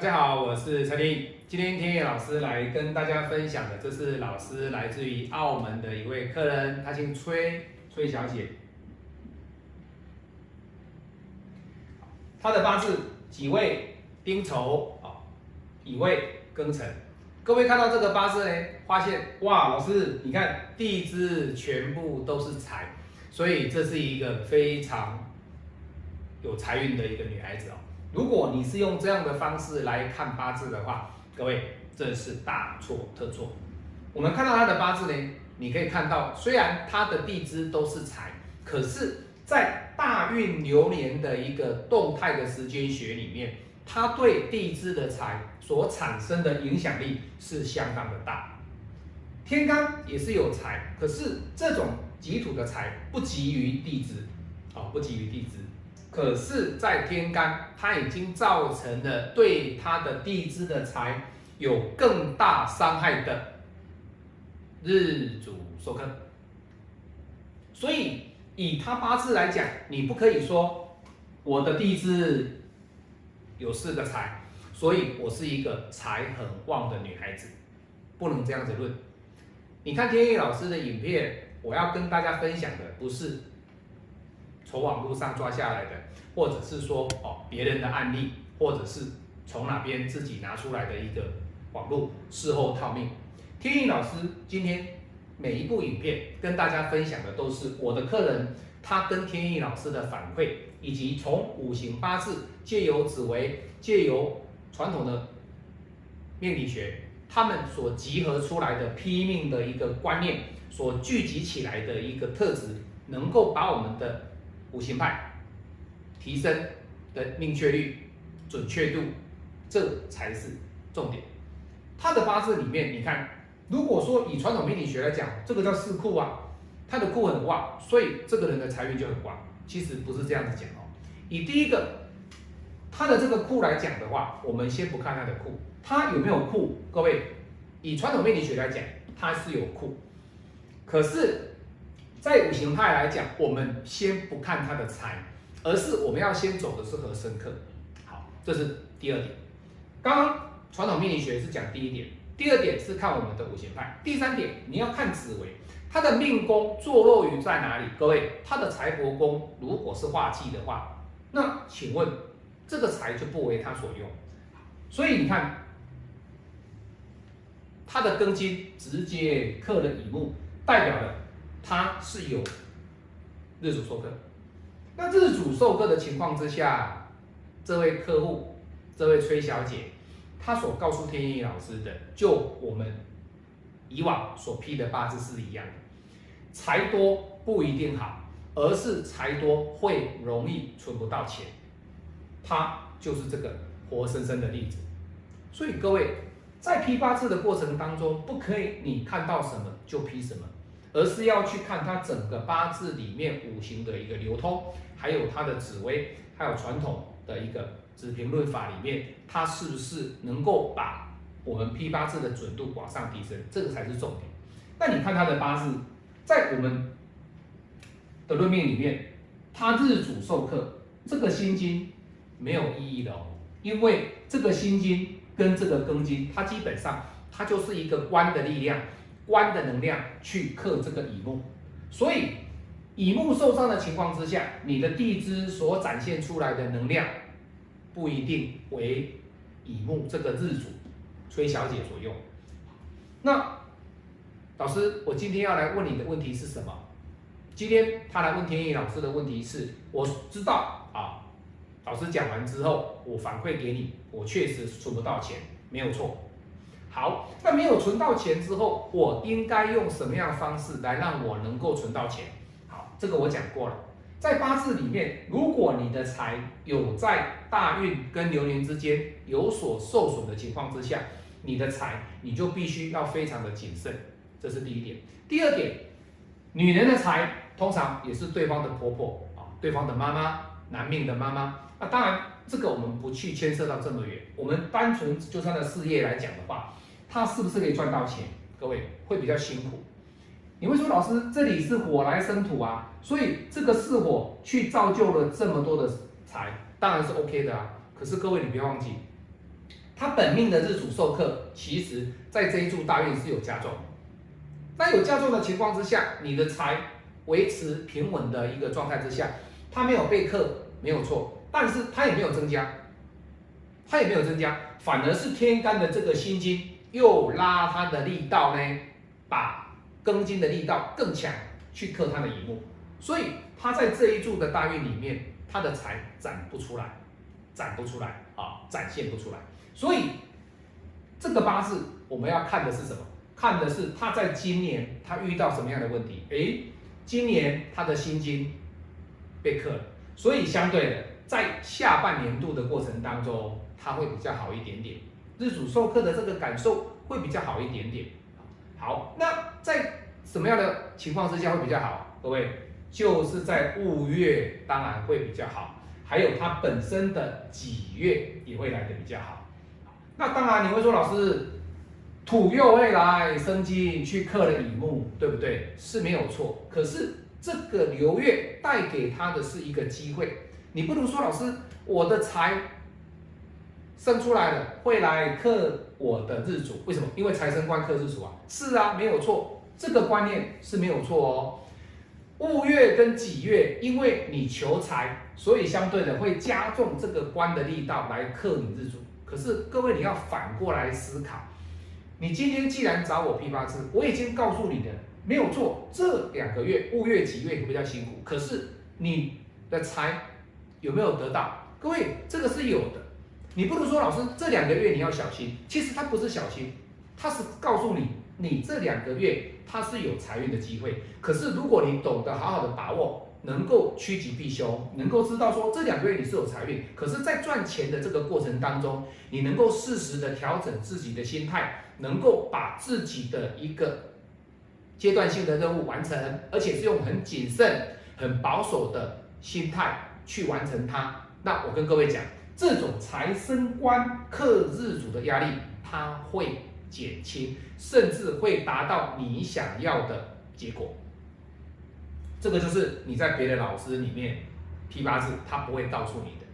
大家好，我是陈林。今天天野老师来跟大家分享的，这是老师来自于澳门的一位客人，他姓崔，崔小姐。她的八字己未、丁丑啊，乙未、庚辰。各位看到这个八字呢，发现哇，老师你看地支全部都是财，所以这是一个非常有财运的一个女孩子哦。如果你是用这样的方式来看八字的话，各位这是大错特错。我们看到他的八字呢，你可以看到，虽然他的地支都是财，可是，在大运流年的一个动态的时间学里面，他对地支的财所产生的影响力是相当的大。天干也是有财，可是这种己土的财不及于地支，啊，不及于地支。可是，在天干，它已经造成了对它的地支的财有更大伤害的日主受克。所以，以他八字来讲，你不可以说我的地支有四个财，所以我是一个财很旺的女孩子，不能这样子论。你看天意老师的影片，我要跟大家分享的不是。从网络上抓下来的，或者是说哦别人的案例，或者是从哪边自己拿出来的一个网络事后套命。天意老师今天每一部影片跟大家分享的都是我的客人他跟天意老师的反馈，以及从五行八字借由紫微借由传统的命理学，他们所集合出来的批命的一个观念，所聚集起来的一个特质，能够把我们的。五行派提升的命确率、准确度，这才是重点。他的八字里面，你看，如果说以传统命理学来讲，这个叫四库啊，他的库很旺，所以这个人的财运就很旺。其实不是这样子讲哦。以第一个他的这个库来讲的话，我们先不看他的库，他有没有库？各位，以传统命理学来讲，他是有库，可是。在五行派来讲，我们先不看他的财，而是我们要先走的是和生克。好，这是第二点。刚刚传统命理学是讲第一点，第二点是看我们的五行派，第三点你要看紫微，他的命宫坐落于在哪里？各位，他的财帛宫如果是化忌的话，那请问这个财就不为他所用。所以你看，他的庚金直接克了乙木，代表了。他是有日主授课，那日主授课的情况之下，这位客户，这位崔小姐，她所告诉天意老师的，就我们以往所批的八字是一样的，财多不一定好，而是财多会容易存不到钱，他就是这个活生生的例子。所以各位在批八字的过程当中，不可以你看到什么就批什么。而是要去看它整个八字里面五行的一个流通，还有它的紫微，还有传统的一个子平论法里面，它是不是能够把我们批八字的准度往上提升，这个才是重点。那你看他的八字，在我们的论命里面，他日主受克，这个心金没有意义的哦，因为这个心金跟这个庚金，它基本上它就是一个官的力量。官的能量去克这个乙木，所以乙木受伤的情况之下，你的地支所展现出来的能量不一定为乙木这个日主崔小姐所用。那老师，我今天要来问你的问题是什么？今天他来问天意老师的问题是，我知道啊，老师讲完之后，我反馈给你，我确实存不到钱，没有错。好，那没有存到钱之后，我应该用什么样的方式来让我能够存到钱？好，这个我讲过了，在八字里面，如果你的财有在大运跟流年之间有所受损的情况之下，你的财你就必须要非常的谨慎，这是第一点。第二点，女人的财通常也是对方的婆婆啊，对方的妈妈，男命的妈妈。那当然，这个我们不去牵涉到这么远，我们单纯就他的事业来讲的话。他是不是可以赚到钱？各位会比较辛苦。你会说老师，这里是火来生土啊，所以这个是火去造就了这么多的财，当然是 OK 的啊。可是各位你不要忘记，他本命的日主受克，其实在这一柱大运是有加重。那有加重的情况之下，你的财维持平稳的一个状态之下，它没有被克，没有错，但是它也没有增加，它也没有增加，反而是天干的这个心金又拉它的力道呢，把庚金的力道更强，去克它的乙木，所以它在这一柱的大运里面，它的财展不出来，展不出来啊，展现不出来。所以这个八字我们要看的是什么？看的是他在今年他遇到什么样的问题？诶，今年他的心金被克了，所以相对的在下半年度的过程当中，他会比较好一点点。日主授课的这个感受会比较好一点点。好，那在什么样的情况之下会比较好？各位，就是在戊月当然会比较好，还有它本身的己月也会来的比较好。那当然，你会说老师，土又会来生金去克了乙木，对不对？是没有错。可是这个流月带给他的是一个机会，你不能说老师，我的财生出来了会来克我的日主，为什么？因为财生官克日主啊。是啊，没有错，这个观念是没有错哦。戊月跟己月，因为你求财，所以相对的会加重这个官的力道来克你日主。可是各位，你要反过来思考，你今天既然找我批八字，我已经告诉你的没有错，这两个月戊月己月比较辛苦，可是你的财有没有得到？各位，这个是有的。你不能说老师这两个月你要小心，其实他不是小心，他是告诉你，你这两个月他是有财运的机会。可是如果你懂得好好的把握。能够趋吉避凶，能够知道说这两个月你是有财运，可是，在赚钱的这个过程当中，你能够适时的调整自己的心态，能够把自己的一个阶段性的任务完成，而且是用很谨慎、很保守的心态去完成它。那我跟各位讲，这种财生官克日主的压力，它会减轻，甚至会达到你想要的结果。这个就是你在别的老师里面批八字，他不会告诉你的，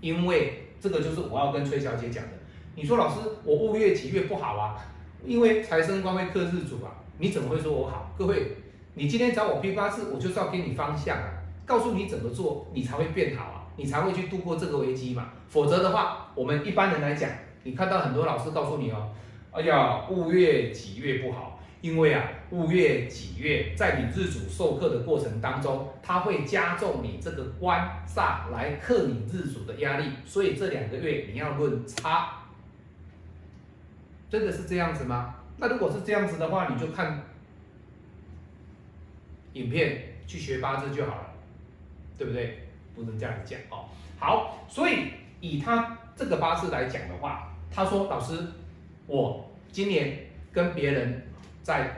因为这个就是我要跟崔小姐讲的。你说老师，我戊月几月不好啊？因为财生官会克日主啊，你怎么会说我好？各位，你今天找我批八字，我就是要给你方向啊，告诉你怎么做，你才会变好啊，你才会去度过这个危机嘛。否则的话，我们一般人来讲，你看到很多老师告诉你哦，哎呀，戊月几月不好。因为啊，戊月己月在你日主授课的过程当中，它会加重你这个官煞来克你日主的压力，所以这两个月你要论差，真的是这样子吗？那如果是这样子的话，你就看影片去学八字就好了，对不对？不能这样讲哦。好，所以以他这个八字来讲的话，他说老师，我今年跟别人。在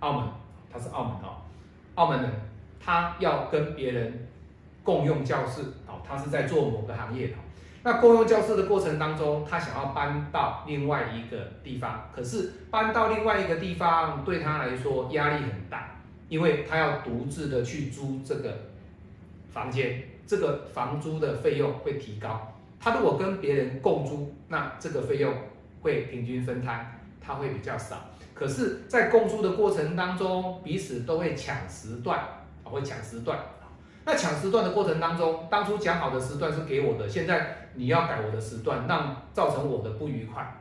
澳门，他是澳门哦，澳门人，他要跟别人共用教室哦，他是在做某个行业的。那共用教室的过程当中，他想要搬到另外一个地方，可是搬到另外一个地方对他来说压力很大，因为他要独自的去租这个房间，这个房租的费用会提高。他如果跟别人共租，那这个费用会平均分摊。他会比较少，可是，在共租的过程当中，彼此都会抢时段，啊，会抢时段。那抢时段的过程当中，当初讲好的时段是给我的，现在你要改我的时段，让造成我的不愉快。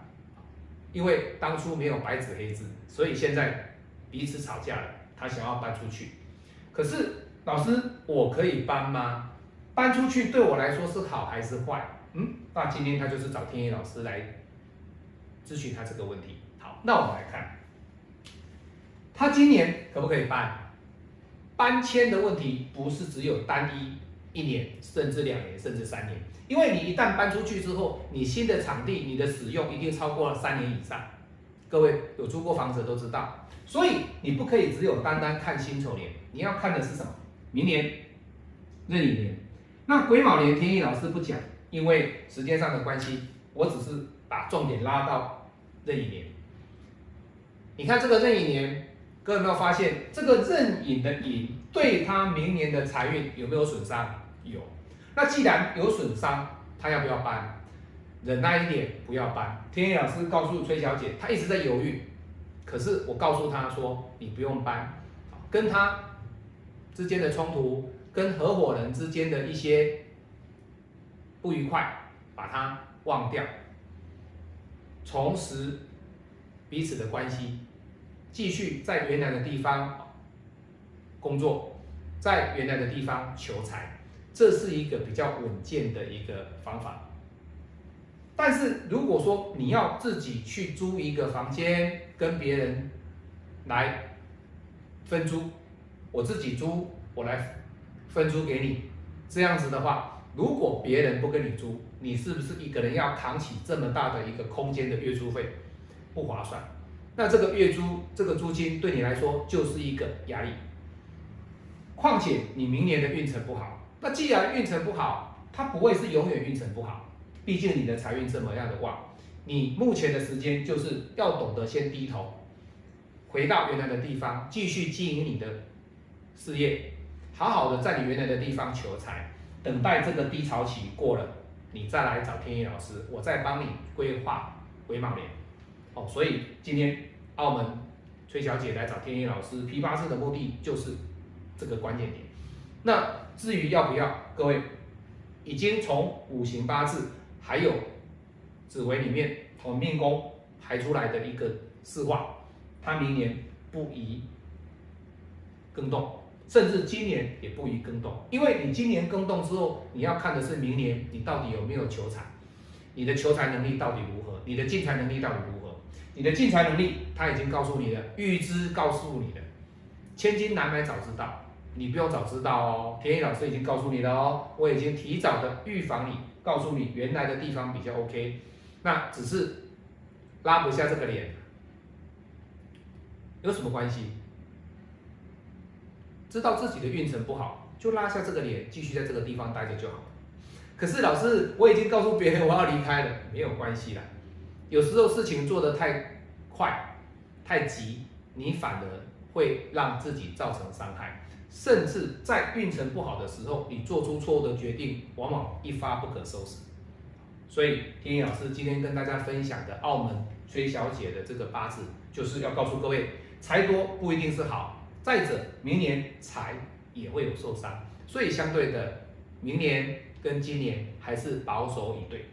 因为当初没有白纸黑字，所以现在彼此吵架了，他想要搬出去。可是老师，我可以搬吗？搬出去对我来说是好还是坏？嗯，那今天他就是找天野老师来咨询他这个问题。好那我们来看，他今年可不可以搬？搬迁的问题不是只有单一一年，甚至两年，甚至三年。因为你一旦搬出去之后，你新的场地，你的使用一定超过了三年以上。各位有租过房子都知道，所以你不可以只有单单看辛丑年，你要看的是什么？明年壬寅年。那癸卯年，天意老师不讲，因为时间上的关系，我只是把重点拉到壬寅年。你看这个壬寅年，各位有没有发现这个壬寅的寅对他明年的财运有没有损伤？有。那既然有损伤，他要不要搬？忍耐一点，不要搬。天野老师告诉崔小姐，她一直在犹豫，可是我告诉她说，你不用搬，跟她之间的冲突，跟合伙人之间的一些不愉快，把它忘掉，重拾彼此的关系，继续在原来的地方工作，在原来的地方求财，这是一个比较稳健的一个方法。但是如果说你要自己去租一个房间，跟别人来分租，我自己租，我来分租给你，这样子的话，如果别人不跟你租，你是不是一个人要扛起这么大的一个空间的月租费，不划算？那这个月租这个租金对你来说就是一个压力。况且你明年的运程不好，那既然运程不好，它不会是永远运程不好。毕竟你的财运这么样的旺，你目前的时间就是要懂得先低头，回到原来的地方，继续经营你的事业，好好的在你原来的地方求财，等待这个低潮期过了，你再来找天意老师，我再帮你规划回卯年。哦，所以今天澳门崔小姐来找天意老师批八字的目的就是这个关键点。那至于要不要，各位已经从五行八字。还有紫微里面同命宫排出来的一个四化，它明年不宜更动，甚至今年也不宜更动，因为你今年更动之后，你要看的是明年你到底有没有求财，你的求财能力到底如何，你的进财能力到底如何，你的进财能力他已经告诉你了，预知告诉你的，千金难买早知道，你不用早知道哦，田野老师已经告诉你了哦，我已经提早的预防你。告诉你原来的地方比较 OK，那只是拉不下这个脸，有什么关系？知道自己的运程不好，就拉下这个脸，继续在这个地方待着就好。可是老师，我已经告诉别人我要离开了，没有关系啦。有时候事情做得太快、太急，你反而会让自己造成伤害。甚至在运程不好的时候，你做出错误的决定，往往一发不可收拾。所以，天意老师今天跟大家分享的澳门崔小姐的这个八字，就是要告诉各位，财多不一定是好。再者，明年财也会有受伤，所以相对的，明年跟今年还是保守以对。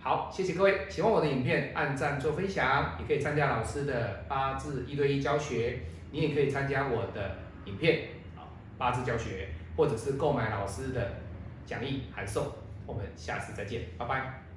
好，谢谢各位，喜欢我的影片，按赞做分享，也可以参加老师的八字一对一教学，你也可以参加我的影片。八字教学，或者是购买老师的讲义函授，我们下次再见，拜拜。